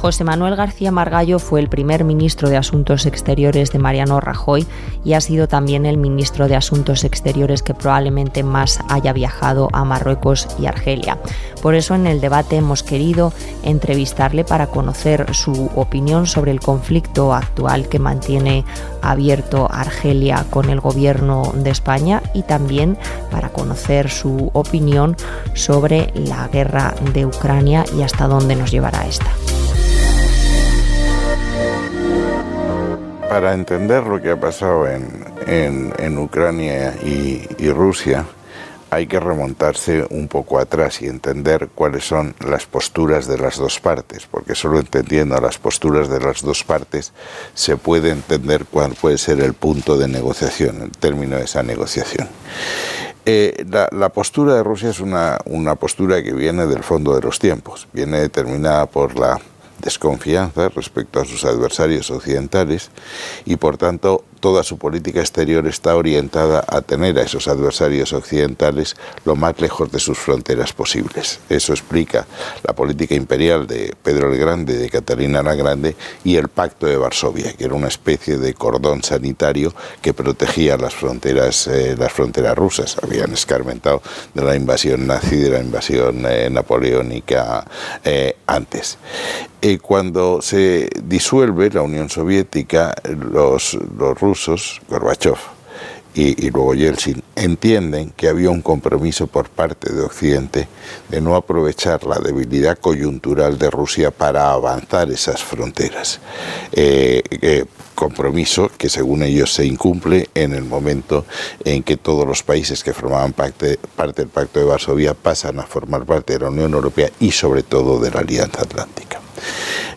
José Manuel García Margallo fue el primer ministro de Asuntos Exteriores de Mariano Rajoy y ha sido también el ministro de Asuntos Exteriores que probablemente más haya viajado a Marruecos y Argelia. Por eso en el debate hemos querido entrevistarle para conocer su opinión sobre el conflicto actual que mantiene abierto Argelia con el gobierno de España y también para conocer su opinión sobre la guerra de Ucrania y hasta dónde nos llevará esta. Para entender lo que ha pasado en, Ucrania y, Rusia, hay que remontarse un poco atrás y entender cuáles son las posturas de las dos partes, porque solo entendiendo las posturas de las dos partes se puede entender cuál puede ser el punto de negociación, el término de esa negociación. Eh, la, postura de Rusia es una postura que viene del fondo de los tiempos, viene determinada por la desconfianza respecto a sus adversarios occidentales y por tanto toda su política exterior está orientada a tener a esos adversarios occidentales lo más lejos de sus fronteras posibles. Eso explica la política imperial de Pedro el Grande, de Catalina la Grande y el Pacto de Varsovia, que era una especie de cordón sanitario que protegía las fronteras, eh, las fronteras rusas. Habían escarmentado de la invasión nazi, de la invasión eh, napoleónica eh, antes. Cuando se disuelve la Unión Soviética, los, los rusos, Gorbachev y, luego Yeltsin, entienden que había un compromiso por parte de Occidente de no aprovechar la debilidad coyuntural de Rusia para avanzar esas fronteras. Eh, eh, compromiso que según ellos se incumple en el momento en que todos los países que formaban parte, del Pacto de Varsovia pasan a formar parte de la Unión Europea y sobre todo de la Alianza Atlántica.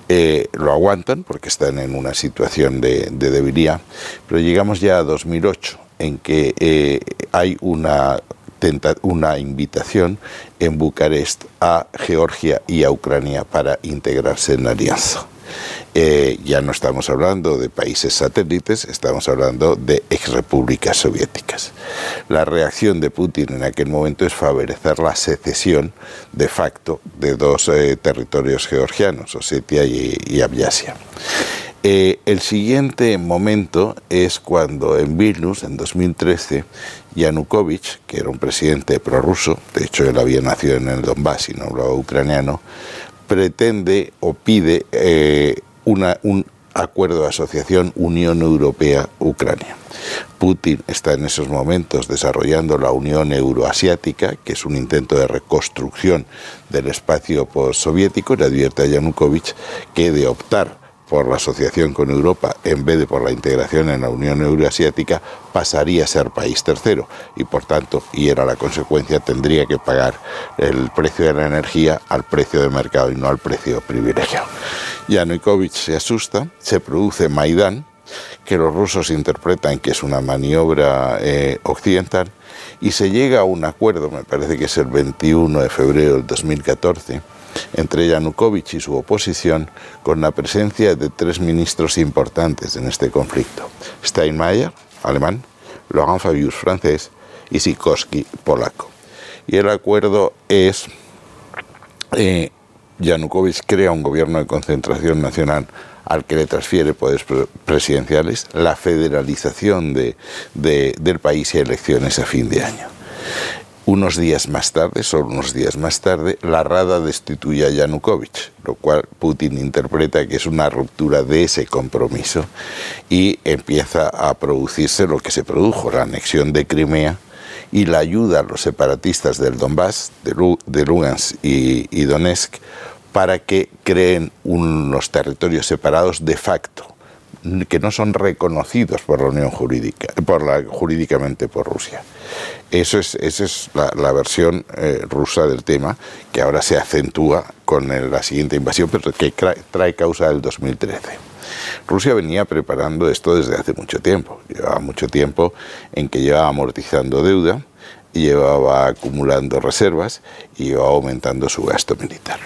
Eh, lo aguantan porque están en una situación de, debilidad, pero llegamos ya a 2008 en que eh, hay una una invitación en Bucarest a Georgia y a Ucrania para integrarse en la alianza. Eh, ya no estamos hablando de países satélites, estamos hablando de exrepúblicas soviéticas. La reacción de Putin en aquel momento es favorecer la secesión de facto de dos eh, territorios georgianos, Osetia y, y Abyasia. Eh, el siguiente momento es cuando en Vilnius, en 2013, Yanukovych, que era un presidente prorruso, de hecho él había nacido en el Donbass y no hablaba ucraniano, pretende o pide un acuerdo de asociación Unión Europea-Ucrania. Putin está en esos momentos desarrollando la Unión Euroasiática, que es un intento de reconstrucción del espacio postsoviético, y le advierte a Yanukovych que de optar por la asociación con Europa en vez de por la integración en la Unión Euroasiática pasaría a ser país tercero y por tanto, y era la consecuencia, tendría que pagar el precio de la energía al precio de mercado y no al precio privilegiado. Yanukovych se asusta, se produce Maidán, que los rusos interpretan que es una maniobra eh, occidental, y se llega a un acuerdo, me parece que es el 21 de febrero del 2014, entre Yanukovych y su oposición, con la presencia de tres ministros importantes en este conflicto: Steinmeier, alemán, Laurent Fabius, francés, y Sikorski, polaco. Y el acuerdo es. Eh, Yanukovych crea un gobierno de concentración nacional al que le transfiere poderes presidenciales, la federalización del país y elecciones a fin de año. Unos días más tarde, solo unos días más tarde, la Rada destituye a Yanukovych, lo cual Putin interpreta que es una ruptura de ese compromiso y empieza a producirse lo que se produjo, la anexión de Crimea y la ayuda a los separatistas del Donbass, de Lugansk y, Donetsk, para que creen unos territorios separados de facto que no son reconocidos por la Unión Jurídica, por la, jurídicamente por Rusia. Eso es, esa es la, versión eh, rusa del tema, que ahora se acentúa con la siguiente invasión, pero que trae causa del 2013. Rusia venía preparando esto desde hace mucho tiempo. Llevaba mucho tiempo en que llevaba amortizando deuda, llevaba acumulando reservas y llevaba aumentando su gasto militar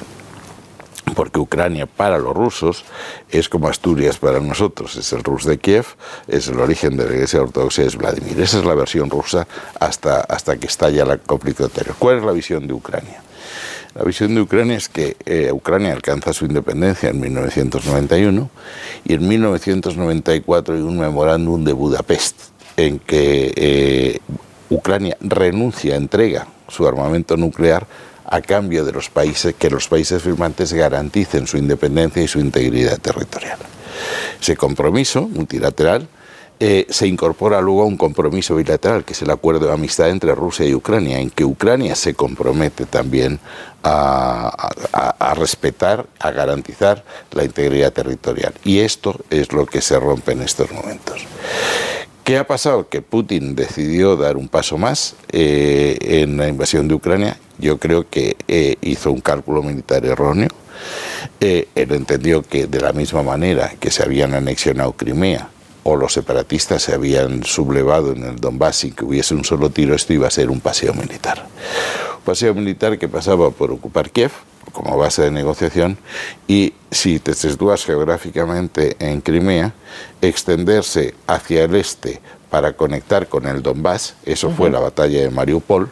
porque Ucrania para los rusos es como Asturias para nosotros, es el Rus de Kiev, es el origen de la Iglesia Ortodoxa, es Vladimir. Esa es la versión rusa hasta, hasta que estalla el conflicto anterior. ¿Cuál es la visión de Ucrania? La visión de Ucrania es que eh, Ucrania alcanza su independencia en 1991 y en 1994 hay un memorándum de Budapest en que eh, Ucrania renuncia, entrega su armamento nuclear a cambio de los países que los países firmantes garanticen su independencia y su integridad territorial. Ese compromiso multilateral eh, se incorpora luego a un compromiso bilateral, que es el acuerdo de amistad entre Rusia y Ucrania, en que Ucrania se compromete también a, a, respetar, a garantizar la integridad territorial. Y esto es lo que se rompe en estos momentos. ¿Qué ha pasado? Que Putin decidió dar un paso más eh, en la invasión de Ucrania. Yo creo que eh, hizo un cálculo militar erróneo. Eh, él entendió que de la misma manera que se habían anexionado Crimea o los separatistas se habían sublevado en el Donbass sin que hubiese un solo tiro, esto iba a ser un paseo militar. Un paseo militar que pasaba por ocupar Kiev, como base de negociación y si te sitúas geográficamente en Crimea, extenderse hacia el este para conectar con el Donbass, eso fue la batalla de Mariupol,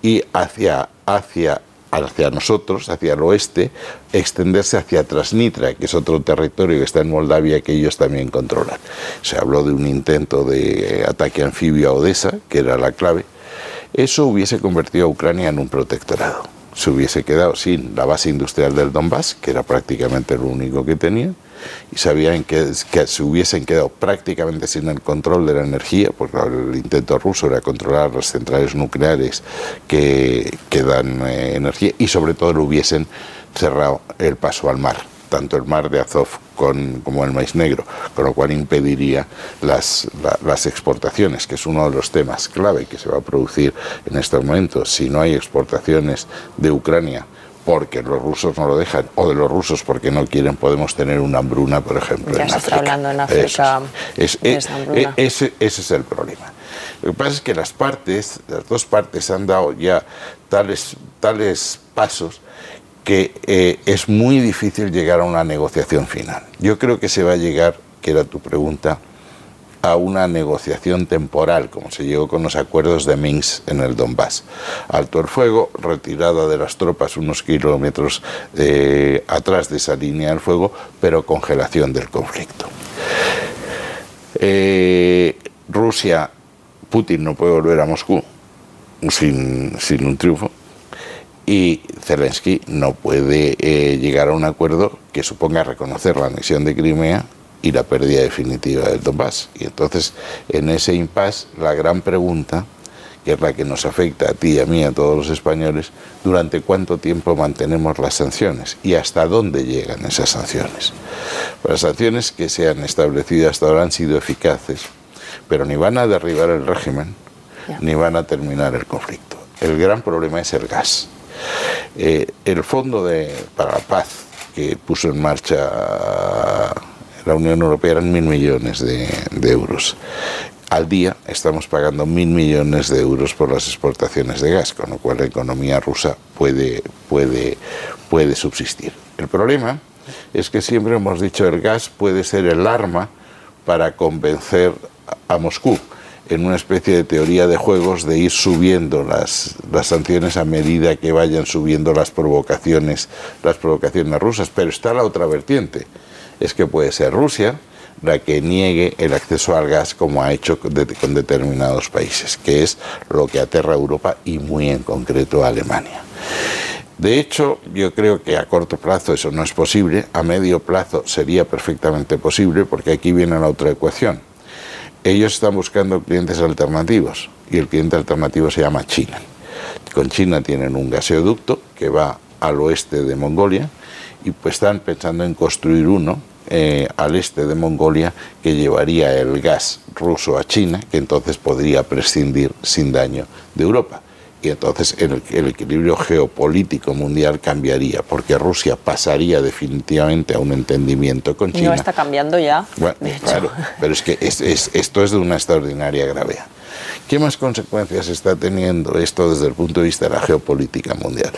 y hacia, hacia, hacia nosotros, hacia el oeste, extenderse hacia Transnitra, que es otro territorio que está en Moldavia que ellos también controlan. Se habló de un intento de ataque anfibio a Odessa, que era la clave. Eso hubiese convertido a Ucrania en un protectorado se hubiese quedado sin la base industrial del Donbass, que era prácticamente lo único que tenía, y sabían que, que se hubiesen quedado prácticamente sin el control de la energía, porque el intento ruso era controlar las centrales nucleares que, dan eh, energía, y sobre todo lo hubiesen cerrado el paso al mar tanto el mar de Azov como el maíz negro, con lo cual impediría las, las exportaciones, que es uno de los temas clave que se va a producir en estos momentos. Si no hay exportaciones de Ucrania, porque los rusos no lo dejan, o de los rusos porque no quieren, podemos tener una hambruna, por ejemplo. Ya se está hablando en África. Es, e, ese, ese es el problema. Lo que pasa es que las partes, las dos partes han dado ya tales, tales pasos que eh, es muy difícil llegar a una negociación final. Yo creo que se va a llegar, que era tu pregunta, a una negociación temporal, como se llegó con los acuerdos de Minsk en el Donbass. Alto el fuego, retirada de las tropas unos kilómetros eh, atrás de esa línea del fuego, pero congelación del conflicto. Eh, Rusia, Putin no puede volver a Moscú sin, sin un triunfo y Zelensky no puede eh, llegar a un acuerdo que suponga reconocer la anexión de Crimea y la pérdida definitiva del Donbass. Y entonces, en ese impasse, la gran pregunta, que es la que nos afecta a ti y a mí, a todos los españoles, ¿durante cuánto tiempo mantenemos las sanciones? ¿Y hasta dónde llegan esas sanciones? Pues las sanciones que se han establecido hasta ahora han sido eficaces, pero ni van a derribar el régimen, ni van a terminar el conflicto. El gran problema es el gas eh, el Fondo de, para la Paz que puso en marcha la Unión Europea eran mil millones de, euros. Al día estamos pagando mil millones de euros por las exportaciones de gas, con lo cual la economía rusa puede, puede, puede subsistir. El problema es que siempre hemos dicho el gas puede ser el arma para convencer a Moscú en una especie de teoría de juegos de ir subiendo las, las sanciones a medida que vayan subiendo las provocaciones, las provocaciones rusas. Pero está la otra vertiente, es que puede ser Rusia la que niegue el acceso al gas como ha hecho con, determinados países, que es lo que aterra a Europa y muy en concreto a Alemania. De hecho, yo creo que a corto plazo eso no es posible, a medio plazo sería perfectamente posible, porque aquí viene la otra ecuación ellos están buscando clientes alternativos y el cliente alternativo se llama China. Con China tienen un gaseoducto que va al oeste de Mongolia y pues están pensando en construir uno eh, al este de Mongolia que llevaría el gas ruso a China, que entonces podría prescindir sin daño de Europa y entonces el, equilibrio geopolítico mundial cambiaría, porque Rusia pasaría definitivamente a un entendimiento con China. No está cambiando ya. claro, pero es que esto es de una extraordinaria gravedad. ¿Qué más consecuencias está teniendo esto desde el punto de vista de la geopolítica mundial?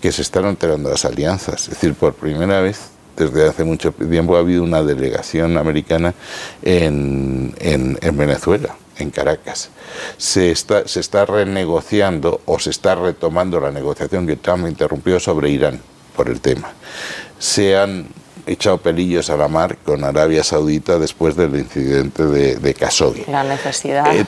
Que se están alterando las alianzas. Es decir, por primera vez desde hace mucho tiempo ha habido una delegación americana en, en Venezuela en Caracas. Se está, se está renegociando o se está retomando la negociación que Trump interrumpió sobre Irán por el tema. Se han echado pelillos a la mar con Arabia Saudita después del incidente de, de Khashoggi. La necesidad. Eh,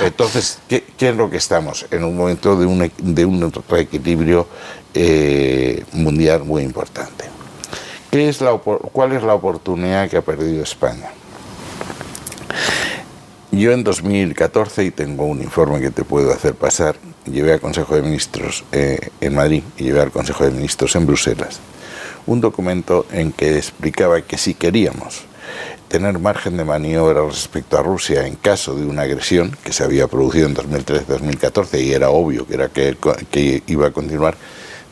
entonces, ¿qué, es lo que estamos? En un momento de un, de un reequilibrio eh, mundial muy importante. ¿Qué es la, ¿Cuál es la oportunidad que ha perdido España? Yo en 2014, y tengo un informe que te puedo hacer pasar, llevé al Consejo de Ministros eh, en Madrid y llevé al Consejo de Ministros en Bruselas un documento en que explicaba que si queríamos tener margen de maniobra respecto a Rusia en caso de una agresión que se había producido en 2013-2014 y era obvio que, era que, que iba a continuar,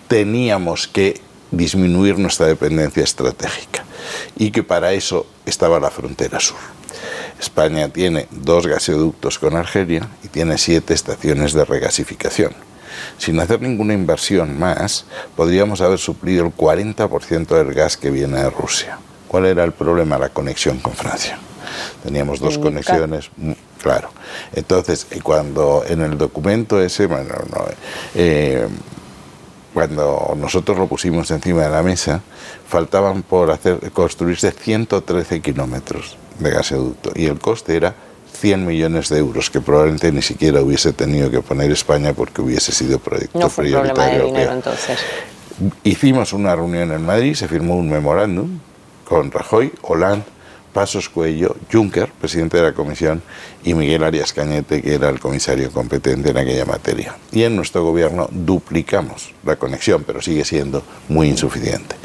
teníamos que disminuir nuestra dependencia estratégica y que para eso estaba la frontera sur. España tiene dos gasoductos con Argelia y tiene siete estaciones de regasificación sin hacer ninguna inversión más, podríamos haber suplido el 40% del gas que viene de Rusia. ¿Cuál era el problema? La conexión con Francia. Teníamos dos conexiones, claro. Entonces, cuando en el documento ese, bueno, eh, cuando nosotros lo pusimos encima de la mesa, faltaban por hacer, construirse 113 kilómetros de gasoducto y el coste era 100 millones de euros que probablemente ni siquiera hubiese tenido que poner España porque hubiese sido proyecto no fue prioritario. Problema de dinero, entonces. Hicimos una reunión en Madrid, se firmó un memorándum con Rajoy, Hollande, Pasos Cuello, Juncker, presidente de la Comisión, y Miguel Arias Cañete, que era el comisario competente en aquella materia. Y en nuestro gobierno duplicamos la conexión, pero sigue siendo muy insuficiente.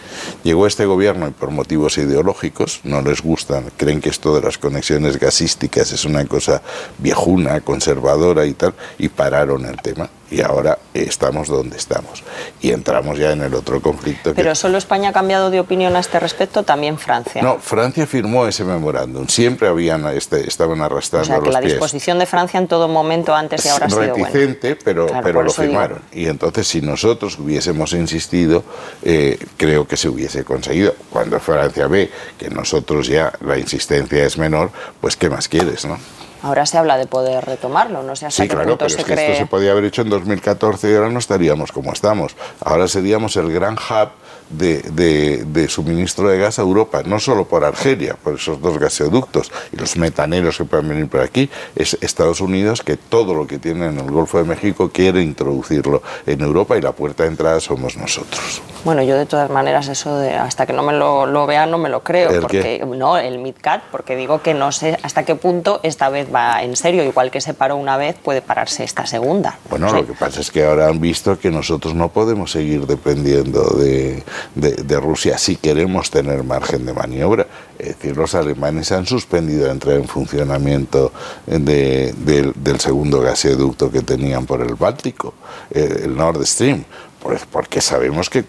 Llegó este gobierno y por motivos ideológicos no les gustan, creen que esto de las conexiones gasísticas es una cosa viejuna, conservadora y tal, y pararon el tema. Y ahora estamos donde estamos. Y entramos ya en el otro conflicto. Pero solo España ha cambiado de opinión a este respecto, también Francia. No, Francia firmó ese memorándum. Siempre habían, este, estaban arrastrando o sea, que la disposición de Francia en todo momento antes y ahora ha sido Reticente, pero, pero lo firmaron. Y entonces, si nosotros hubiésemos insistido, eh, creo que se hubiese conseguido. Cuando Francia ve que nosotros ya la insistencia es menor, pues ¿qué más quieres, no? Ahora se habla de poder retomarlo, no sé hasta sí, claro, pero es que esto se podía haber hecho en 2014 y ahora no estaríamos como estamos. Ahora seríamos el gran hub de, de, suministro de gas a Europa, no solo por Argelia, por esos dos gasoductos y los metaneros que pueden venir por aquí, es Estados Unidos que todo lo que tiene en el Golfo de México quiere introducirlo en Europa y la puerta de entrada somos nosotros. Bueno, yo de todas maneras eso de hasta que no me lo, lo vea no me lo creo, porque no el MidCat, porque digo que no sé hasta qué punto esta vez va en serio, igual que se paró una vez puede pararse esta segunda. Bueno, lo que pasa es que ahora han visto que nosotros no podemos seguir dependiendo de, de, Rusia si queremos tener margen de maniobra. Es decir, los alemanes han suspendido la entrada en funcionamiento del segundo gasoducto que tenían por el Báltico, eh, el Nord Stream, pues porque sabemos que...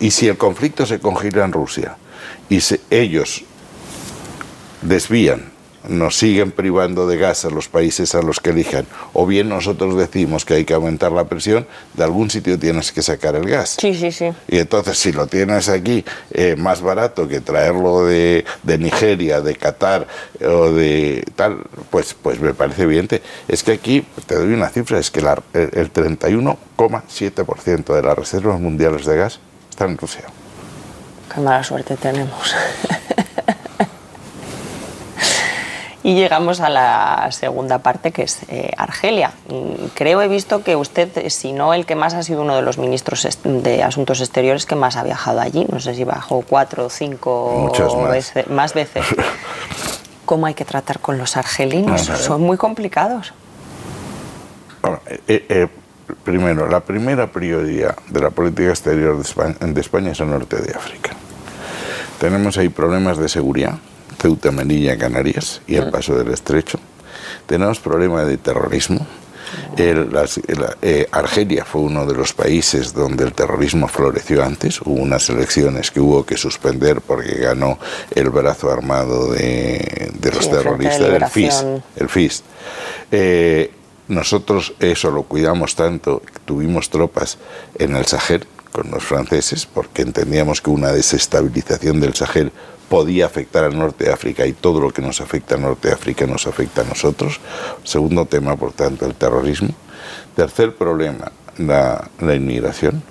y si el conflicto se congela en Rusia y ellos desvían nos siguen privando de gas a los países a los que elijan, o bien nosotros decimos que hay que aumentar la presión, de algún sitio tienes que sacar el gas. Sí, sí, sí. Y entonces si lo tienes aquí eh, más barato que traerlo de, Nigeria, de Qatar o de tal, pues, pues me parece bien. Es que aquí, te doy una cifra, es que la, el 31,7% de las reservas mundiales de gas están en Rusia. Qué mala suerte tenemos. Y llegamos a la segunda parte, que es eh, Argelia. Mm, creo, he visto que usted, si no el que más, ha sido uno de los ministros de Asuntos Exteriores que más ha viajado allí. No sé si bajó cuatro o cinco más. Veces, más veces. ¿Cómo hay que tratar con los argelinos? Son muy complicados. Eh, eh, primero, la primera prioridad de la política exterior de España, de España es el norte de África. Tenemos ahí problemas de seguridad Ceuta, Melilla, Canarias y el paso del estrecho. Tenemos problemas de terrorismo. Eh, Argelia fue uno de los países donde el terrorismo floreció antes. Hubo unas elecciones que hubo que suspender porque ganó el brazo armado de, los terroristas, el FIS. El FIS. Eh, nosotros eso lo cuidamos tanto, tuvimos tropas en el Sahel con los franceses, porque entendíamos que una desestabilización del Sahel podía afectar al norte de África y todo lo que nos afecta al norte de África nos afecta a nosotros. Segundo tema, por tanto, el terrorismo. Tercer problema, la, inmigración.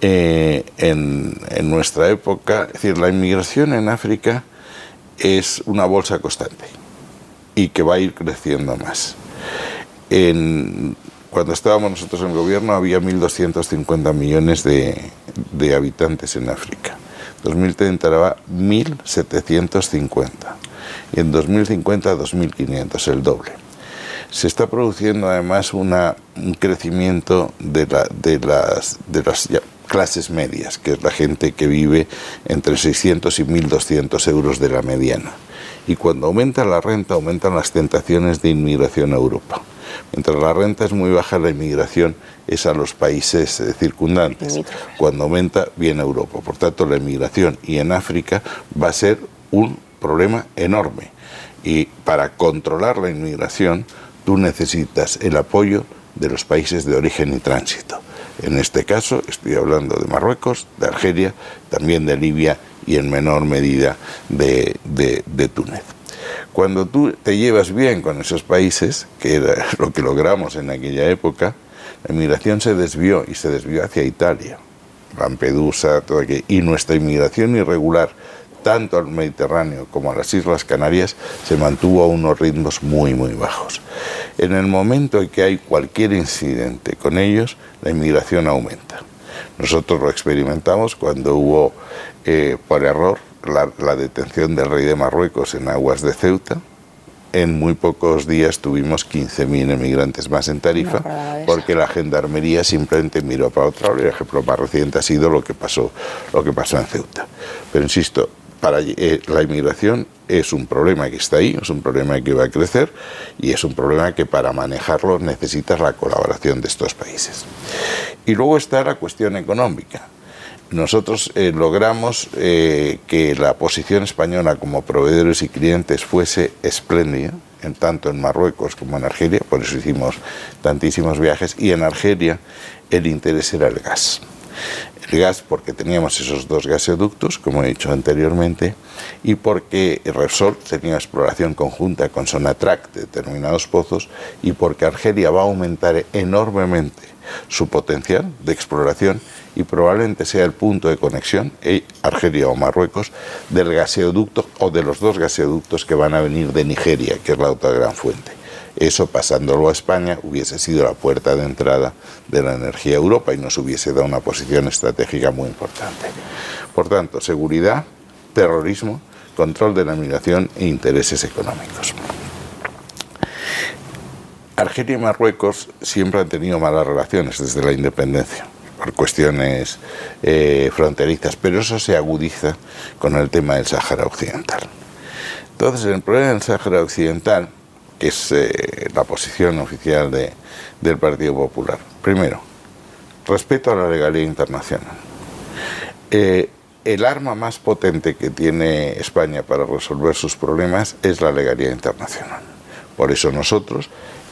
Eh, en, en nuestra época, es decir, la inmigración en África es una bolsa constante y que va a ir creciendo más. En, cuando estábamos nosotros en el gobierno había 1.250 millones de, habitantes en África. 2030 era 1.750 y en 2050 2.500, el doble. Se está produciendo además un crecimiento de las clases medias, que es la gente que vive entre 600 y 1.200 euros de la mediana. Y cuando aumenta la renta, aumentan las tentaciones de inmigración a Europa. Mientras la renta es muy baja, la inmigración es a los países eh, circundantes. Cuando aumenta, viene a Europa. Por tanto, la inmigración y en África va a ser un problema enorme. Y para controlar la inmigración, tú necesitas el apoyo de los países de origen y tránsito. En este caso estoy hablando de Marruecos, de Argelia, también de Libia y en menor medida de, de Túnez. Cuando tú te llevas bien con esos países, que era lo que logramos en aquella época, la inmigración se desvió y se desvió hacia Italia, Lampedusa, todo aquello, y nuestra inmigración irregular, tanto al Mediterráneo como a las Islas Canarias, se mantuvo a unos ritmos muy, muy bajos. En el momento en que hay cualquier incidente con ellos, la inmigración aumenta. Nosotros lo experimentamos cuando hubo, eh, por error, la, detención del rey de Marruecos en aguas de Ceuta. En muy pocos días tuvimos 15.000 emigrantes más en Tarifa, porque la gendarmería simplemente miró para otro lado. El ejemplo más reciente ha sido lo que pasó, lo que pasó en Ceuta. Pero insisto, para eh, la inmigración es un problema que está ahí, es un problema que va a crecer y es un problema que para manejarlo necesitas la colaboración de estos países. Y luego está la cuestión económica nosotros eh, logramos eh, que la posición española como proveedores y clientes fuese espléndida, en tanto en Marruecos como en Argelia, por eso hicimos tantísimos viajes, y en Argelia el interés era el gas. El gas porque teníamos esos dos gasoductos, como he dicho anteriormente, y porque Repsol tenía exploración conjunta con Sonatrach de determinados pozos, y porque Argelia va a aumentar enormemente su potencial de exploración y probablemente sea el punto de conexión, eh, Argelia o Marruecos, del gaseoducto o de los dos gaseoductos que van a venir de Nigeria, que es la otra gran fuente. Eso pasándolo a España hubiese sido la puerta de entrada de la energía a Europa y nos hubiese dado una posición estratégica muy importante. Por tanto, seguridad, terrorismo, control de la migración e intereses económicos. Argelia y Marruecos siempre han tenido malas relaciones desde la independencia por cuestiones eh, fronterizas, pero eso se agudiza con el tema del Sáhara Occidental. Entonces, el problema del Sáhara Occidental, que es eh, la posición oficial del Partido Popular, primero, respeto a la legalidad internacional. Eh, el arma más potente que tiene España para resolver sus problemas es la legalidad internacional. Por eso nosotros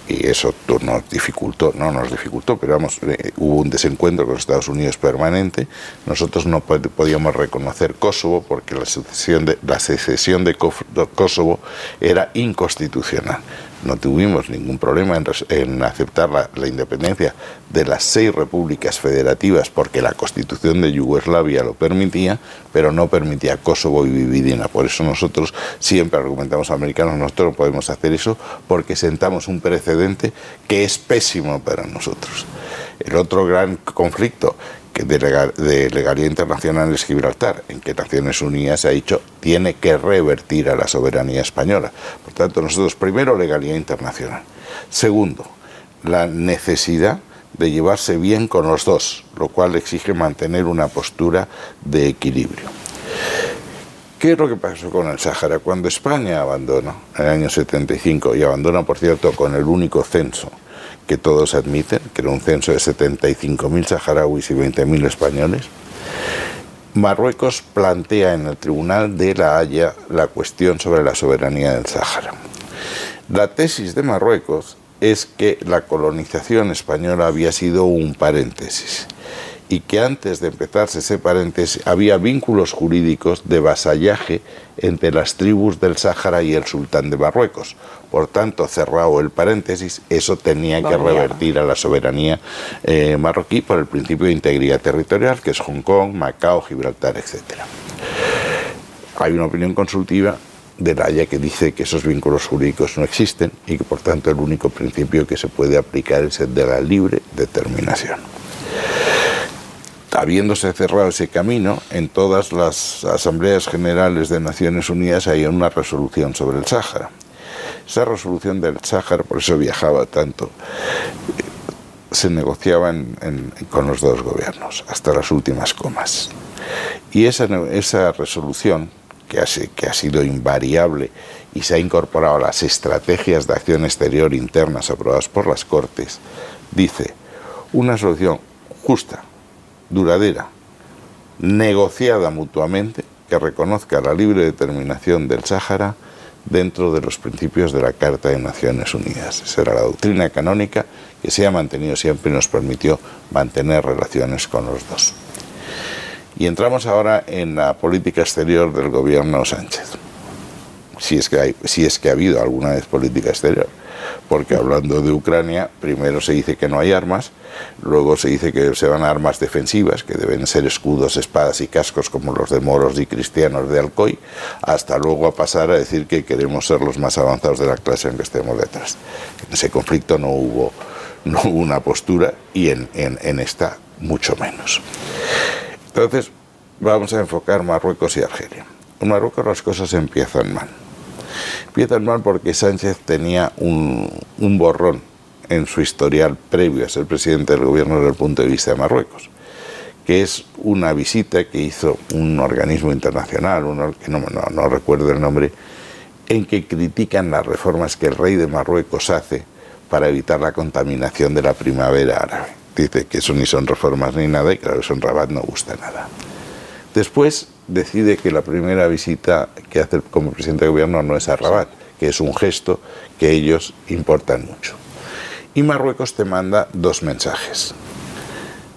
y eso nos dificultó, no nos dificultó, pero vamos, eh, hubo un desencuentro con Estados Unidos permanente. Nosotros no podíamos reconocer Kosovo porque la secesión de, la secesión de Kosovo era inconstitucional no tuvimos ningún problema en, aceptar la, independencia de las seis repúblicas federativas porque la constitución de Yugoslavia lo permitía, pero no permitía Kosovo y Vividina. Por eso nosotros siempre argumentamos a americanos, nosotros no podemos hacer eso porque sentamos un precedente que es pésimo para nosotros. El otro gran conflicto de, legalidad internacional es Gibraltar, en que Naciones Unidas ha dicho tiene que revertir a la soberanía española. Por tanto, nosotros, primero, legalidad internacional. Segundo, la necesidad de llevarse bien con los dos, lo cual exige mantener una postura de equilibrio. ¿Qué es lo que pasó con el Sáhara? Cuando España abandona, en el año 75, y abandona, por cierto, con el único censo que todos admiten, que era un censo de 75.000 saharauis y 20.000 españoles, Marruecos plantea en el Tribunal de la Haya la cuestión sobre la soberanía del Sáhara. La tesis de Marruecos es que la colonización española había sido un paréntesis y que antes de empezarse ese paréntesis había vínculos jurídicos de vasallaje entre las tribus del Sáhara y el sultán de Marruecos. Por tanto, cerrado el paréntesis, eso tenía que revertir a la soberanía eh, marroquí por el principio de integridad territorial, que es Hong Kong, Macao, Gibraltar, etc. Hay una opinión consultiva de la Haya que dice que esos vínculos jurídicos no existen y que por tanto el único principio que se puede aplicar es el de la libre determinación. Habiéndose cerrado ese camino, en todas las asambleas generales de Naciones Unidas hay una resolución sobre el Sáhara esa resolución del Sáhara, por eso viajaba tanto, se negociaba con los dos gobiernos, hasta las últimas comas. Y esa, resolución, que ha sido invariable y se ha incorporado a las estrategias de acción exterior internas aprobadas por las Cortes, dice una solución justa, duradera, negociada mutuamente, que reconozca la libre determinación del Sáhara, dentro de los principios de la Carta de Naciones Unidas. Esa era la doctrina canónica que se ha mantenido siempre y nos permitió mantener relaciones con los dos. Y entramos ahora en la política exterior del gobierno Sánchez. Si es que, si es que ha habido alguna vez política exterior porque hablando de Ucrania, primero se dice que no hay armas, luego se dice que se van a armas defensivas, que deben ser escudos, espadas y cascos como los de moros y cristianos de Alcoy, hasta luego a pasar a decir que queremos ser los más avanzados de la clase en que estemos detrás. En ese conflicto no hubo, no hubo una postura y en, en, en esta mucho menos. Entonces, vamos a enfocar Marruecos y Argelia. En Marruecos las cosas empiezan mal Empiezan mal porque Sánchez tenía un, borrón en su historial previo a ser presidente del gobierno desde el punto de vista de Marruecos, que es una visita que hizo un organismo internacional, que no, no, recuerdo el nombre, en que critican las reformas que el rey de Marruecos hace para evitar la contaminación de la primavera árabe. Dice que eso ni son reformas ni nada y claro, eso en Rabat no gusta nada. Después decide que la primera visita que hace como presidente de gobierno no es a Rabat, que es un gesto que ellos importan mucho. Y Marruecos te manda dos mensajes.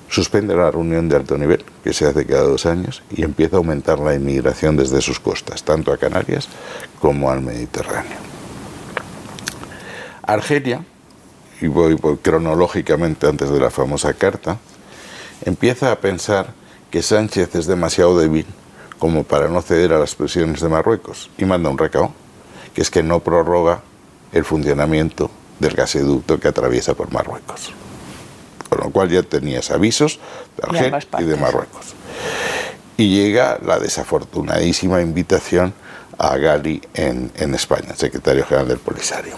Suspende la reunión de alto nivel, que se hace cada dos años, y empieza a aumentar la inmigración desde sus costas, tanto a Canarias como al Mediterráneo. Argelia, y voy cronológicamente antes de la famosa carta, empieza a pensar que Sánchez es demasiado débil como para no ceder a las presiones de Marruecos y manda un recao, que es que no prorroga el funcionamiento del gasoducto que atraviesa por Marruecos. Con lo cual ya tenías avisos de Argelia y de Marruecos. Y llega la desafortunadísima invitación a Gali en, en España, secretario general del Polisario.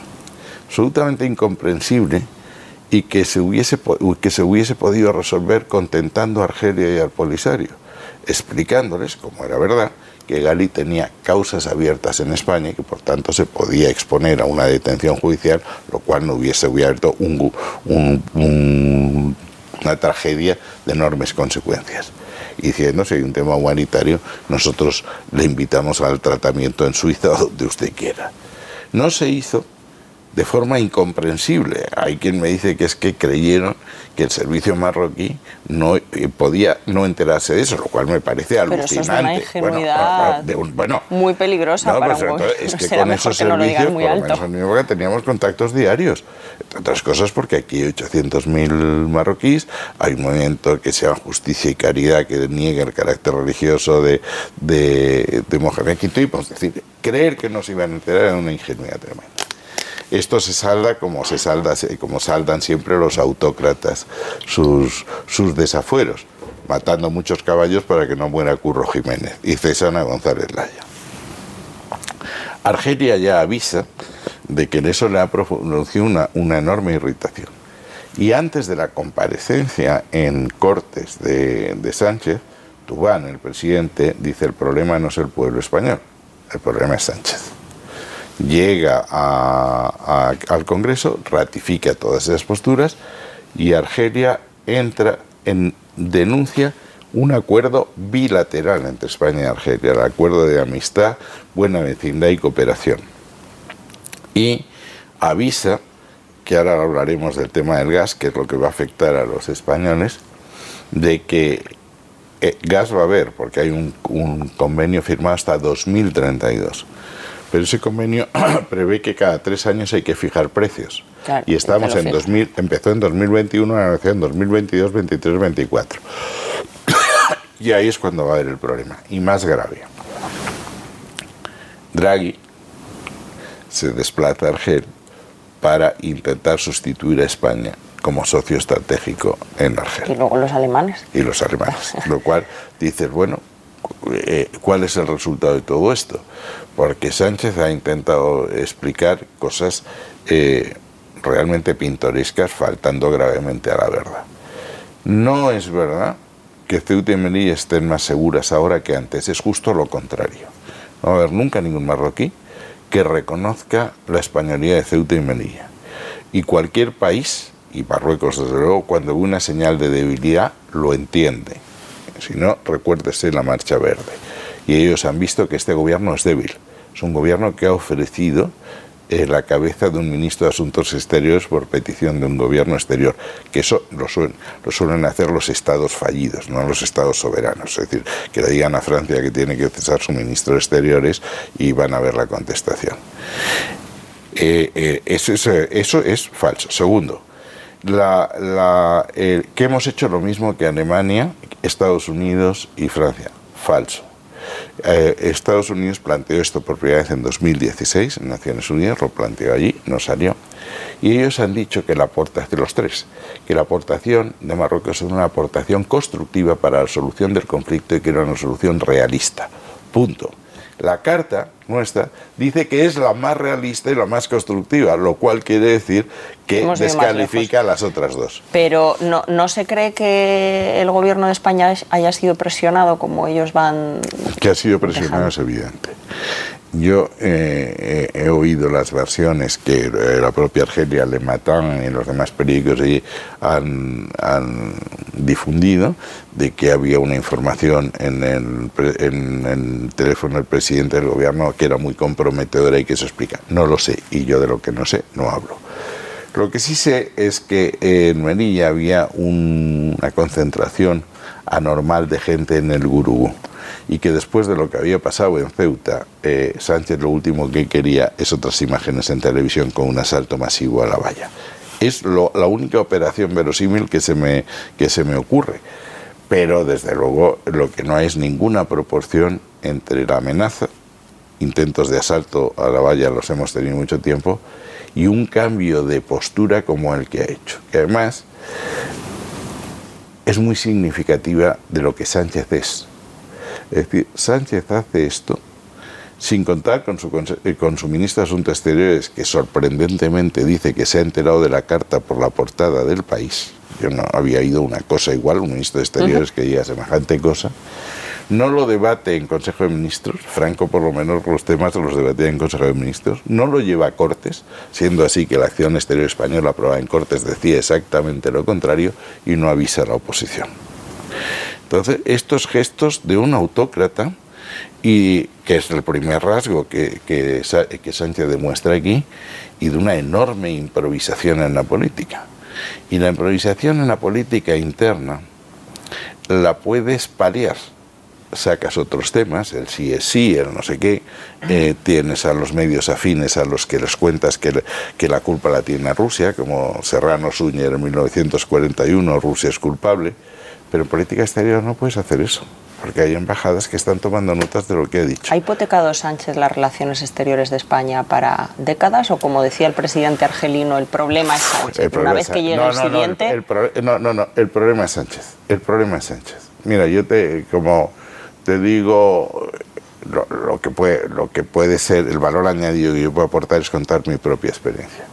Absolutamente incomprensible y que se hubiese, que se hubiese podido resolver contentando a Argelia y al Polisario, explicándoles, como era verdad, que Gali tenía causas abiertas en España y que por tanto se podía exponer a una detención judicial, lo cual no hubiese abierto un, una tragedia de enormes consecuencias. Y diciendo, si hay un tema humanitario, nosotros le invitamos al tratamiento en Suiza o donde usted quiera. No se hizo de forma incomprensible. Hay quien me dice que es que creyeron que el servicio marroquí no eh, podía no enterarse de eso, lo cual me parece alucinante. Pero eso es una ingenuidad bueno, muy peligrosa para pues, Es que con esos servicios, por lo teníamos contactos diarios. Entre otras cosas porque aquí hay 800.000 marroquíes, hay un movimiento que se llama Justicia y Caridad que niega el carácter religioso de, de, de Mohamed Es decir, creer que no se iban a enterar era una ingenuidad tremenda. Esto se salda como se salda, como saldan siempre los autócratas sus, desafueros, matando muchos caballos para que no muera Curro Jiménez y cesan a González Laya. Argelia ya avisa de que en eso le ha producido una, una enorme irritación. Y antes de la comparecencia en Cortes de, de Sánchez, Tubán, el presidente, dice el problema no es el pueblo español, el problema es Sánchez llega al Congreso, ratifica todas esas posturas y Argelia entra en denuncia un acuerdo bilateral entre España y Argelia, el acuerdo de amistad, buena vecindad y cooperación. Y avisa, que ahora hablaremos del tema del gas, que es lo que va a afectar a los españoles, de que eh, gas va a haber, porque hay un, un convenio firmado hasta 2032 pero ese convenio prevé que cada tres años hay que fijar precios. y estamos en 2000, empezó en 2021, la negociación en 2022, 23, 24. y ahí es cuando va a haber el problema, y más grave. Draghi se desplaza a Argel para intentar sustituir a España como socio estratégico en Argel. Y luego los alemanes. Y los alemanes. lo cual dices, bueno, eh, ¿cuál es el resultado de todo esto? Porque Sánchez ha intentado explicar cosas eh, realmente pintorescas, faltando gravemente a la verdad. No es verdad que Ceuta y Melilla estén más seguras ahora que antes, es justo lo contrario. No va a haber nunca ningún marroquí que reconozca la españolía de Ceuta y Melilla. Y cualquier país, y Marruecos desde luego, cuando ve una señal de debilidad, lo entiende si no, recuérdese la Marcha Verde. Y ellos han visto que este gobierno es débil. Es un gobierno que ha ofrecido eh, la cabeza de un ministro de Asuntos Exteriores por petición de un gobierno exterior, que eso lo suelen, hacer los estados fallidos, no los estados soberanos. Es decir, que le digan a Francia que tiene que cesar su ministro de Exteriores y van a ver la contestación. Eh, eh, eso, es, falso. Segundo, que hemos hecho lo mismo que Alemania, Estados Unidos y Francia. Falso. Eh, Estados Unidos planteó esto por primera vez en 2016 en Naciones Unidas, lo planteó allí, no salió. Y ellos han dicho que la aportación, los tres, que la aportación de Marruecos es una aportación constructiva para la solución del conflicto y que era una solución realista. Punto. La carta nuestra dice que es la más realista y la más constructiva, lo cual quiere decir que descalifica a las otras dos. Pero no, no se cree que el gobierno de España haya sido presionado como ellos van. Que ha sido presionado es evidente. Yo eh, he oído las versiones que la propia Argelia Le Matan y los demás periódicos allí han, difundido de que había una información en el, en el, teléfono del presidente del gobierno que era muy comprometedora y que eso explica. No lo sé y yo de lo que no sé no hablo. Lo que sí sé es que en Melilla había una concentración anormal de gente en el Gurugú y que después de lo que había pasado en Ceuta, eh, Sánchez lo último que quería es otras imágenes en televisión con un asalto masivo a la valla. Es la única operación verosímil que se, me, que se me ocurre. Pero desde luego lo que no hay es ninguna proporción entre la amenaza, intentos de asalto a la valla los hemos tenido mucho tiempo, y un cambio de postura como el que ha hecho. Que además es muy significativa de lo que Sánchez es. Es decir, Sánchez hace esto sin contar con su, eh, con su ministro de Asuntos Exteriores, que sorprendentemente dice que se ha enterado de la carta por la portada del país. Yo no había oído una cosa igual, un ministro de Exteriores que diga semejante cosa. No lo debate en Consejo de Ministros, Franco por lo menos los temas los debatía en Consejo de Ministros, no lo lleva a Cortes, siendo así que la acción exterior española aprobada en Cortes decía exactamente lo contrario y no avisa a la oposición. Entonces, estos gestos de un autócrata, y que es el primer rasgo que, que, que Sánchez demuestra aquí, y de una enorme improvisación en la política. Y la improvisación en la política interna la puedes paliar. Sacas otros temas, el sí es sí, el no sé qué, eh, tienes a los medios afines a los que les cuentas que, que la culpa la tiene Rusia, como Serrano Suñer en 1941, Rusia es culpable, pero en política exterior no puedes hacer eso, porque hay embajadas que están tomando notas de lo que he dicho. ¿Ha hipotecado Sánchez las relaciones exteriores de España para décadas o como decía el presidente argelino, el problema es Sánchez? Una vez que llegue el siguiente... No, no, no, el problema es Sánchez. El problema es Sánchez. Mira, yo te, como te digo, lo, que puede, lo que puede ser, el valor añadido que yo puedo aportar es contar mi propia experiencia.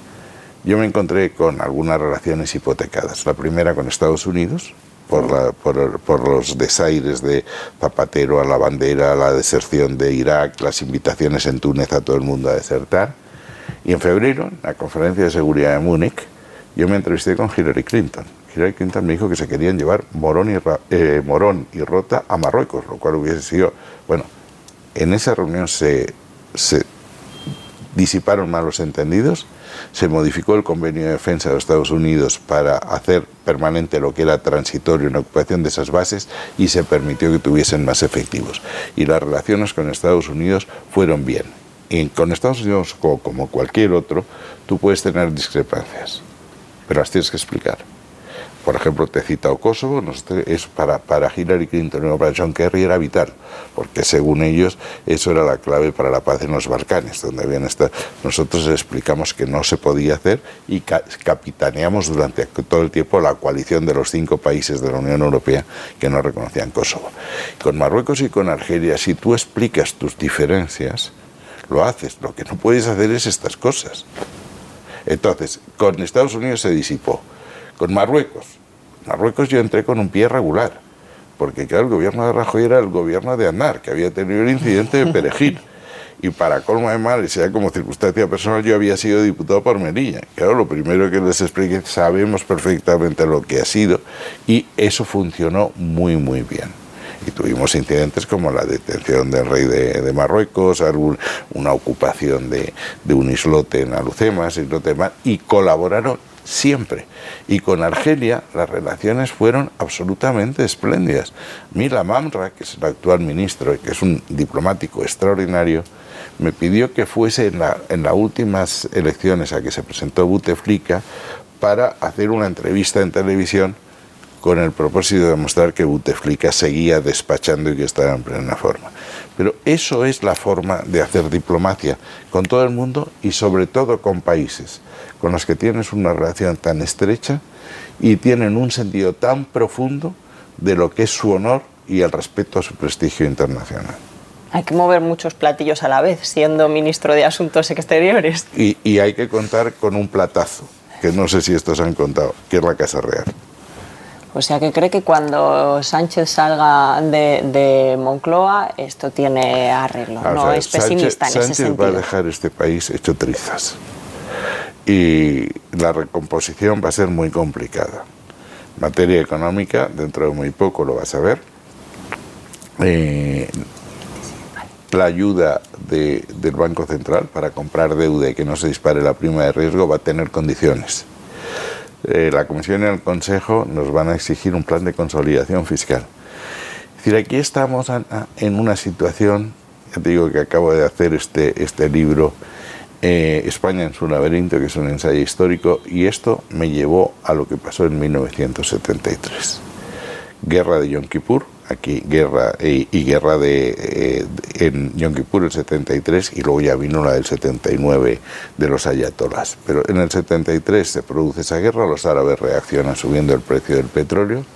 Yo me encontré con algunas relaciones hipotecadas. La primera con Estados Unidos, por, los desaires de Zapatero a la bandera, la deserción de Irak, las invitaciones en Túnez a todo el mundo a desertar. Y en febrero, en la conferencia de seguridad de Múnich, yo me entrevisté con Hillary Clinton. Hillary Clinton me dijo que se querían llevar Morón y, eh, Morón y Rota a Marruecos, lo cual hubiese sido, bueno, en esa reunión se, se disiparon malos entendidos, se modificó el convenio de defensa de los Estados Unidos para hacer permanente lo que era transitorio en ocupación de esas bases y se permitió que tuviesen más efectivos. Y las relaciones con Estados Unidos fueron bien. Y con Estados Unidos, como cualquier otro, tú puedes tener discrepancias, pero las tienes que explicar por ejemplo, te he citado Kosovo, es para, para Hillary Clinton y para John Kerry era vital, porque según ellos eso era la clave para la paz en los Balcanes, donde habían estado. Nosotros explicamos que no se podía hacer y capitaneamos durante todo el tiempo la coalición de los cinco países de la Unión Europea que no reconocían Kosovo. Con Marruecos y con Argelia, si tú explicas tus diferencias, lo haces. Lo que no puedes hacer es estas cosas. Entonces, con Estados Unidos se disipó con Marruecos. Marruecos yo entré con un pie regular, porque claro, el gobierno de Rajoy era el gobierno de Anar, que había tenido el incidente de Perejil. Y para colmo de mal, y sea como circunstancia personal, yo había sido diputado por Melilla. Claro, lo primero que les expliqué, sabemos perfectamente lo que ha sido, y eso funcionó muy, muy bien y tuvimos incidentes como la detención del rey de, Marruecos, una ocupación de, un islote en Alucemas, y colaboraron siempre. Y con Argelia las relaciones fueron absolutamente espléndidas. Mila Mamra, que es el actual ministro y que es un diplomático extraordinario, me pidió que fuese en, la, en las últimas elecciones a que se presentó Bouteflika para hacer una entrevista en televisión con el propósito de demostrar que Bouteflika seguía despachando y que estaba en plena forma. Pero eso es la forma de hacer diplomacia con todo el mundo y sobre todo con países con los que tienes una relación tan estrecha y tienen un sentido tan profundo de lo que es su honor y el respeto a su prestigio internacional. Hay que mover muchos platillos a la vez, siendo ministro de Asuntos Exteriores. Y, hay que contar con un platazo, que no sé si estos han contado, que es la Casa Real. O sea que cree que cuando Sánchez salga de, Moncloa esto tiene arreglo. no es pesimista en ese sentido. va a dejar este país hecho trizas y la recomposición va a ser muy complicada. materia económica, dentro de muy poco lo vas a ver. Eh, la ayuda del Banco Central para comprar deuda y que no se dispare la prima de riesgo va a tener condiciones. Eh, la Comisión y el Consejo nos van a exigir un plan de consolidación fiscal. Es decir, aquí estamos en una situación, ya te digo que acabo de hacer este, este libro, eh, España en su laberinto, que es un ensayo histórico, y esto me llevó a lo que pasó en 1973. Guerra de Yom Kippur, aquí guerra y, guerra de, eh, en Yom Kippur el 73 y luego ya vino la del 79 de los ayatolás. Pero en el 73 se produce esa guerra, los árabes reaccionan subiendo el precio del petróleo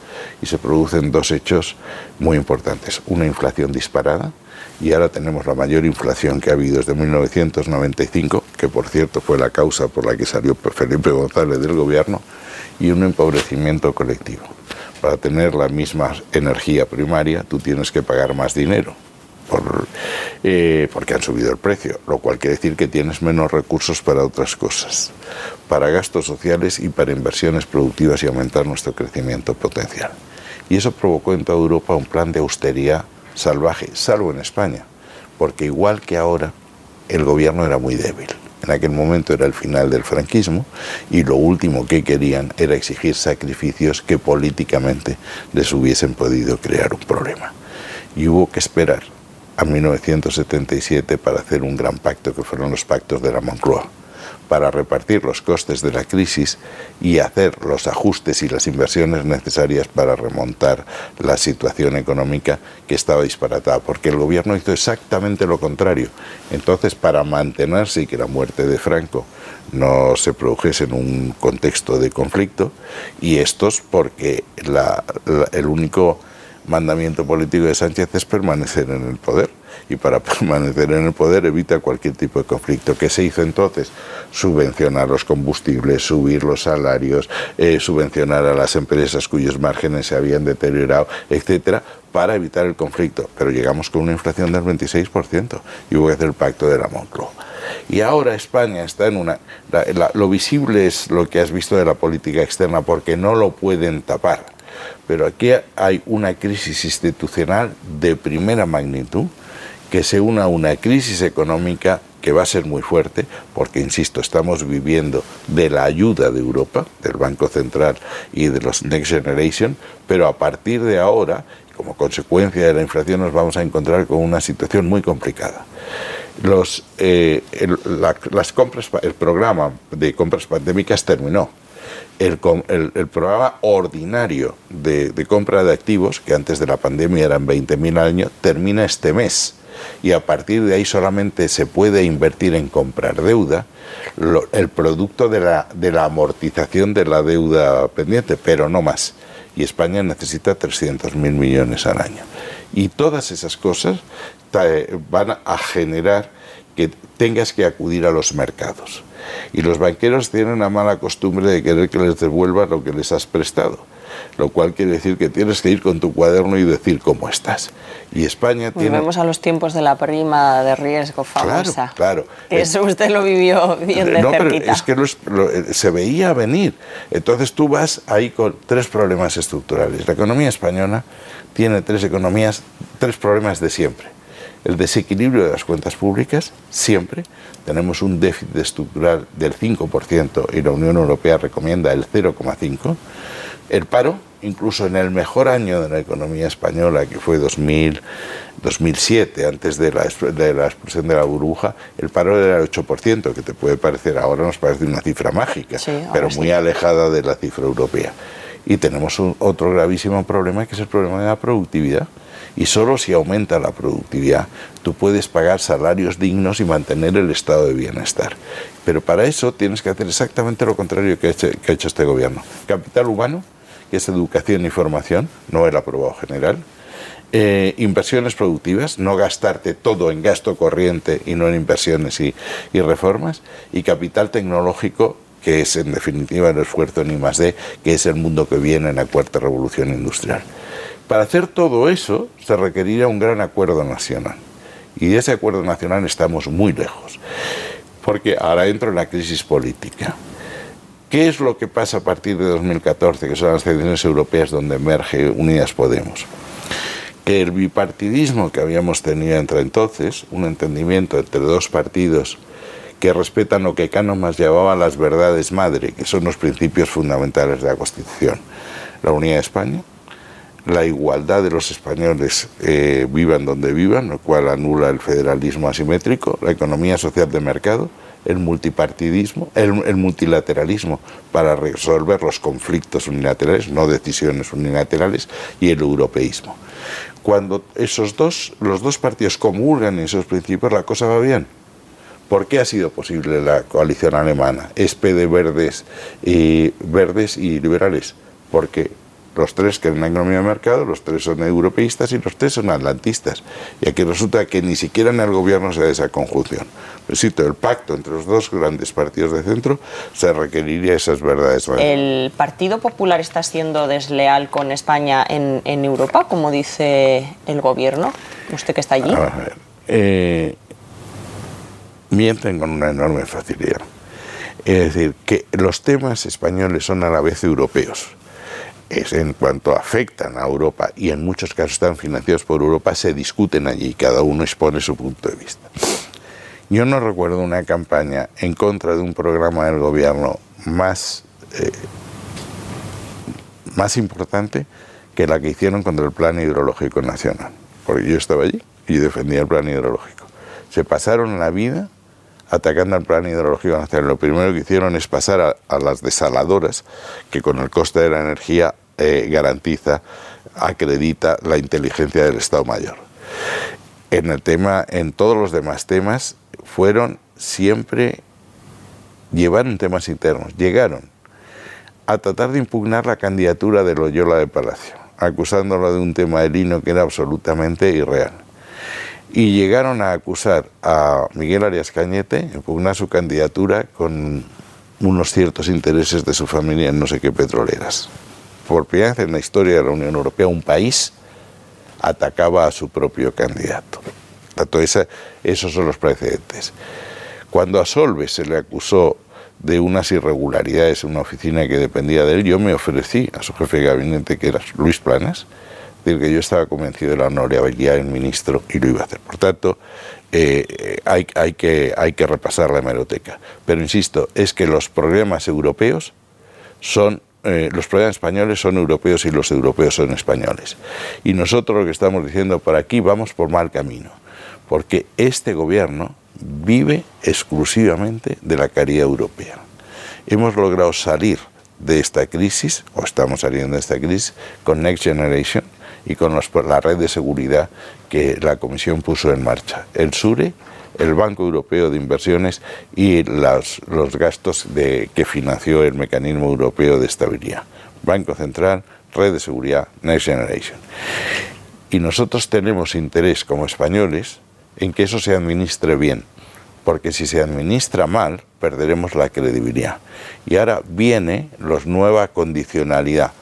y se producen dos hechos muy importantes. Una inflación disparada, y ahora tenemos la mayor inflación que ha habido desde 1995, que por cierto fue la causa por la que salió Felipe González del gobierno, y un empobrecimiento colectivo. Para tener la misma energía primaria tú tienes que pagar más dinero. Eh, porque han subido el precio, lo cual quiere decir que tienes menos recursos para otras cosas, para gastos sociales y para inversiones productivas y aumentar nuestro crecimiento potencial. Y eso provocó en toda Europa un plan de austeridad salvaje, salvo en España, porque igual que ahora, el gobierno era muy débil. En aquel momento era el final del franquismo y lo último que querían era exigir sacrificios que políticamente les hubiesen podido crear un problema. Y hubo que esperar a 1977 para hacer un gran pacto que fueron los pactos de la Moncloa para repartir los costes de la crisis y hacer los ajustes y las inversiones necesarias para remontar la situación económica que estaba disparatada, porque el gobierno hizo exactamente lo contrario. Entonces, para mantenerse y que la muerte de Franco no se produjese en un contexto de conflicto, y estos porque el único mandamiento político de Sánchez es permanecer en el poder y para permanecer en el poder evita cualquier tipo de conflicto. ¿Qué se hizo entonces? Subvencionar los combustibles, subir los salarios, eh, subvencionar a las empresas cuyos márgenes se habían deteriorado, etcétera, para evitar el conflicto. Pero llegamos con una inflación del 26% y hubo que hacer el pacto de la Moncloa. Y ahora España está en una... lo visible es lo que has visto de la política externa porque no lo pueden tapar. Pero aquí hay una crisis institucional de primera magnitud que se una a una crisis económica que va a ser muy fuerte, porque, insisto, estamos viviendo de la ayuda de Europa, del Banco Central y de los Next Generation, pero a partir de ahora, como consecuencia de la inflación, nos vamos a encontrar con una situación muy complicada. Eh, las compras, el programa de compras pandémicas terminó. El, programa ordinario de, de, compra de activos, que antes de la pandemia eran 20.000 al año, termina este mes y a partir de ahí solamente se puede invertir en comprar deuda, el producto de la, de la amortización de la deuda pendiente, pero no más. Y España necesita 300.000 millones al año. Y todas esas cosas van a generar que tengas que acudir a los mercados. Y los banqueros tienen la mala costumbre de querer que les devuelvas lo que les has prestado lo cual quiere decir que tienes que ir con tu cuaderno y decir cómo estás. Y España tiene... Volvemos a los tiempos de la prima de riesgo famosa. Claro, claro. eso usted lo vivió bien de no, cerquita. Pero es que eh, se veía venir. Entonces tú vas ahí con tres problemas estructurales. La economía española tiene tres economías, tres problemas de siempre. El desequilibrio de las cuentas públicas, siempre. Tenemos un déficit estructural del 5% y la Unión Europea recomienda el 0,5%. El paro, incluso en el mejor año de la economía española, que fue 2000, 2007, antes de la, de la explosión de la burbuja, el paro era el 8%, que te puede parecer, ahora nos parece una cifra mágica, pero muy alejada de la cifra europea. Y tenemos otro gravísimo problema, que es el problema de la productividad. Y solo si aumenta la productividad, tú puedes pagar salarios dignos y mantener el estado de bienestar. Pero para eso tienes que hacer exactamente lo contrario que ha hecho este gobierno. Capital humano, que es educación y formación, no el aprobado general. Eh, inversiones productivas, no gastarte todo en gasto corriente y no en inversiones y, reformas. Y capital tecnológico, que es en definitiva el esfuerzo en I+D, que es el mundo que viene en la cuarta revolución industrial. Para hacer todo eso se requeriría un gran acuerdo nacional. Y de ese acuerdo nacional estamos muy lejos. Porque ahora entro en la crisis política. ¿Qué es lo que pasa a partir de 2014, que son las elecciones europeas donde emerge Unidas Podemos? Que el bipartidismo que habíamos tenido entre entonces, un entendimiento entre dos partidos que respetan lo que Cánomas llamaba las verdades madre, que son los principios fundamentales de la Constitución, la unidad de España, la igualdad de los españoles eh, vivan donde vivan, lo cual anula el federalismo asimétrico, la economía social de mercado, el multipartidismo, el, multilateralismo para resolver los conflictos unilaterales, no decisiones unilaterales, y el europeísmo. Cuando esos dos, los dos partidos comulgan esos principios, la cosa va bien. ¿Por qué ha sido posible la coalición alemana, SPD verdes y, verdes y liberales? Porque los tres quieren la economía de mercado, los tres son europeístas y los tres son atlantistas. Y aquí resulta que ni siquiera en el gobierno se da esa conjunción. Necesito el pacto entre los dos grandes partidos de centro, se requeriría esas verdades. ¿El Partido Popular está siendo desleal con España en, Europa, como dice el gobierno? ¿Usted que está allí? A ver, eh, mienten con una enorme facilidad. Es decir, que los temas españoles son a la vez europeos es en cuanto afectan a Europa y en muchos casos están financiados por Europa, se discuten allí y cada uno expone su punto de vista. Yo no recuerdo una campaña en contra de un programa del gobierno más, eh, más importante que la que hicieron contra el Plan Hidrológico Nacional, porque yo estaba allí y defendía el Plan Hidrológico. Se pasaron la vida atacando al plan hidrológico nacional. Lo primero que hicieron es pasar a, las desaladoras, que con el coste de la energía eh, garantiza, acredita la inteligencia del Estado Mayor. En el tema, en todos los demás temas, fueron siempre llevaron temas internos, llegaron a tratar de impugnar la candidatura de Loyola de Palacio, acusándolo de un tema de que era absolutamente irreal y llegaron a acusar a Miguel Arias Cañete, impugnar su candidatura con unos ciertos intereses de su familia en no sé qué petroleras. Por primera vez en la historia de la Unión Europea, un país atacaba a su propio candidato. esos son los precedentes. Cuando a Solves se le acusó de unas irregularidades en una oficina que dependía de él, yo me ofrecí a su jefe de gabinete, que era Luis Planas, decir, que yo estaba convencido de la honorabilidad del ministro y lo iba a hacer. Por tanto, eh, hay, hay, que, hay que repasar la hemeroteca. Pero insisto, es que los problemas europeos son eh, los problemas españoles son europeos y los europeos son españoles. Y nosotros lo que estamos diciendo por aquí vamos por mal camino, porque este gobierno vive exclusivamente de la caridad europea. Hemos logrado salir de esta crisis, o estamos saliendo de esta crisis, con Next Generation y con la red de seguridad que la Comisión puso en marcha. El SURE, el Banco Europeo de Inversiones y los gastos de, que financió el Mecanismo Europeo de Estabilidad. Banco Central, Red de Seguridad, Next Generation. Y nosotros tenemos interés como españoles en que eso se administre bien, porque si se administra mal, perderemos la credibilidad. Y ahora viene la nueva condicionalidad,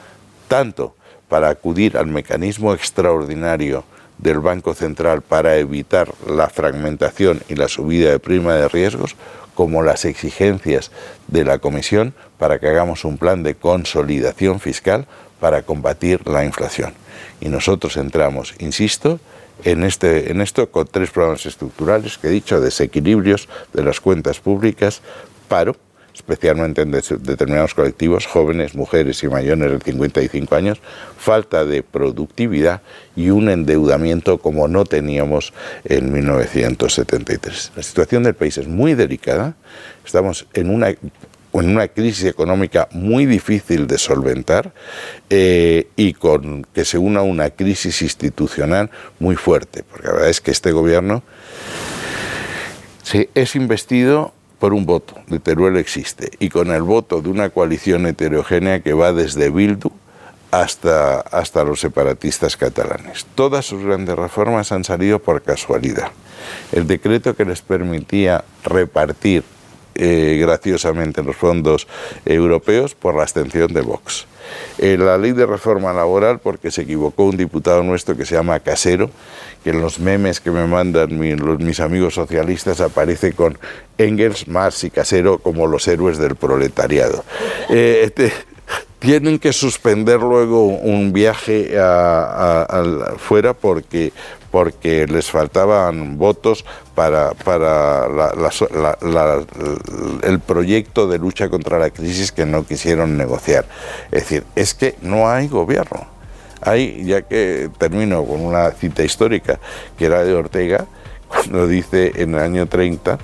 tanto para acudir al mecanismo extraordinario del Banco Central para evitar la fragmentación y la subida de prima de riesgos, como las exigencias de la Comisión para que hagamos un plan de consolidación fiscal para combatir la inflación. Y nosotros entramos, insisto, en, este, en esto con tres programas estructurales que he dicho, desequilibrios de las cuentas públicas, paro, especialmente en determinados colectivos, jóvenes, mujeres y mayores de 55 años, falta de productividad y un endeudamiento como no teníamos en 1973. La situación del país es muy delicada, estamos en una en una crisis económica muy difícil de solventar eh, y con que se una una crisis institucional muy fuerte, porque la verdad es que este gobierno se es investido por un voto de Teruel existe y con el voto de una coalición heterogénea que va desde Bildu hasta, hasta los separatistas catalanes. Todas sus grandes reformas han salido por casualidad. El decreto que les permitía repartir eh, graciosamente los fondos europeos por la abstención de Vox. La ley de reforma laboral, porque se equivocó un diputado nuestro que se llama Casero, que en los memes que me mandan mis amigos socialistas aparece con Engels, Marx y Casero como los héroes del proletariado. Eh, este, tienen que suspender luego un viaje a, fuera porque porque les faltaban votos para, para el proyecto de lucha contra la crisis que no quisieron negociar. Es decir, es que no hay gobierno. Hay, ya que termino con una cita histórica que era de Ortega, cuando dice en el año 30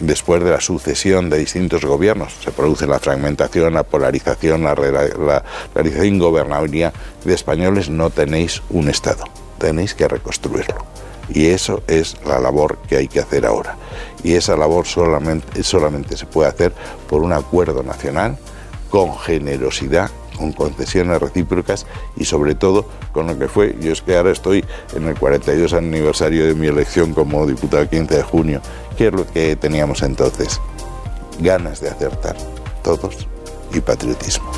después de la sucesión de distintos gobiernos, se produce la fragmentación, la polarización, la, la, la ingobernabilidad de españoles, no tenéis un Estado tenéis que reconstruirlo. Y eso es la labor que hay que hacer ahora. Y esa labor solamente, se puede hacer por un acuerdo nacional, con generosidad, con concesiones recíprocas y sobre todo con lo que fue, yo es que ahora estoy en el 42 aniversario de mi elección como diputado 15 de junio, ¿qué es lo que teníamos entonces? Ganas de acertar, todos, y patriotismo.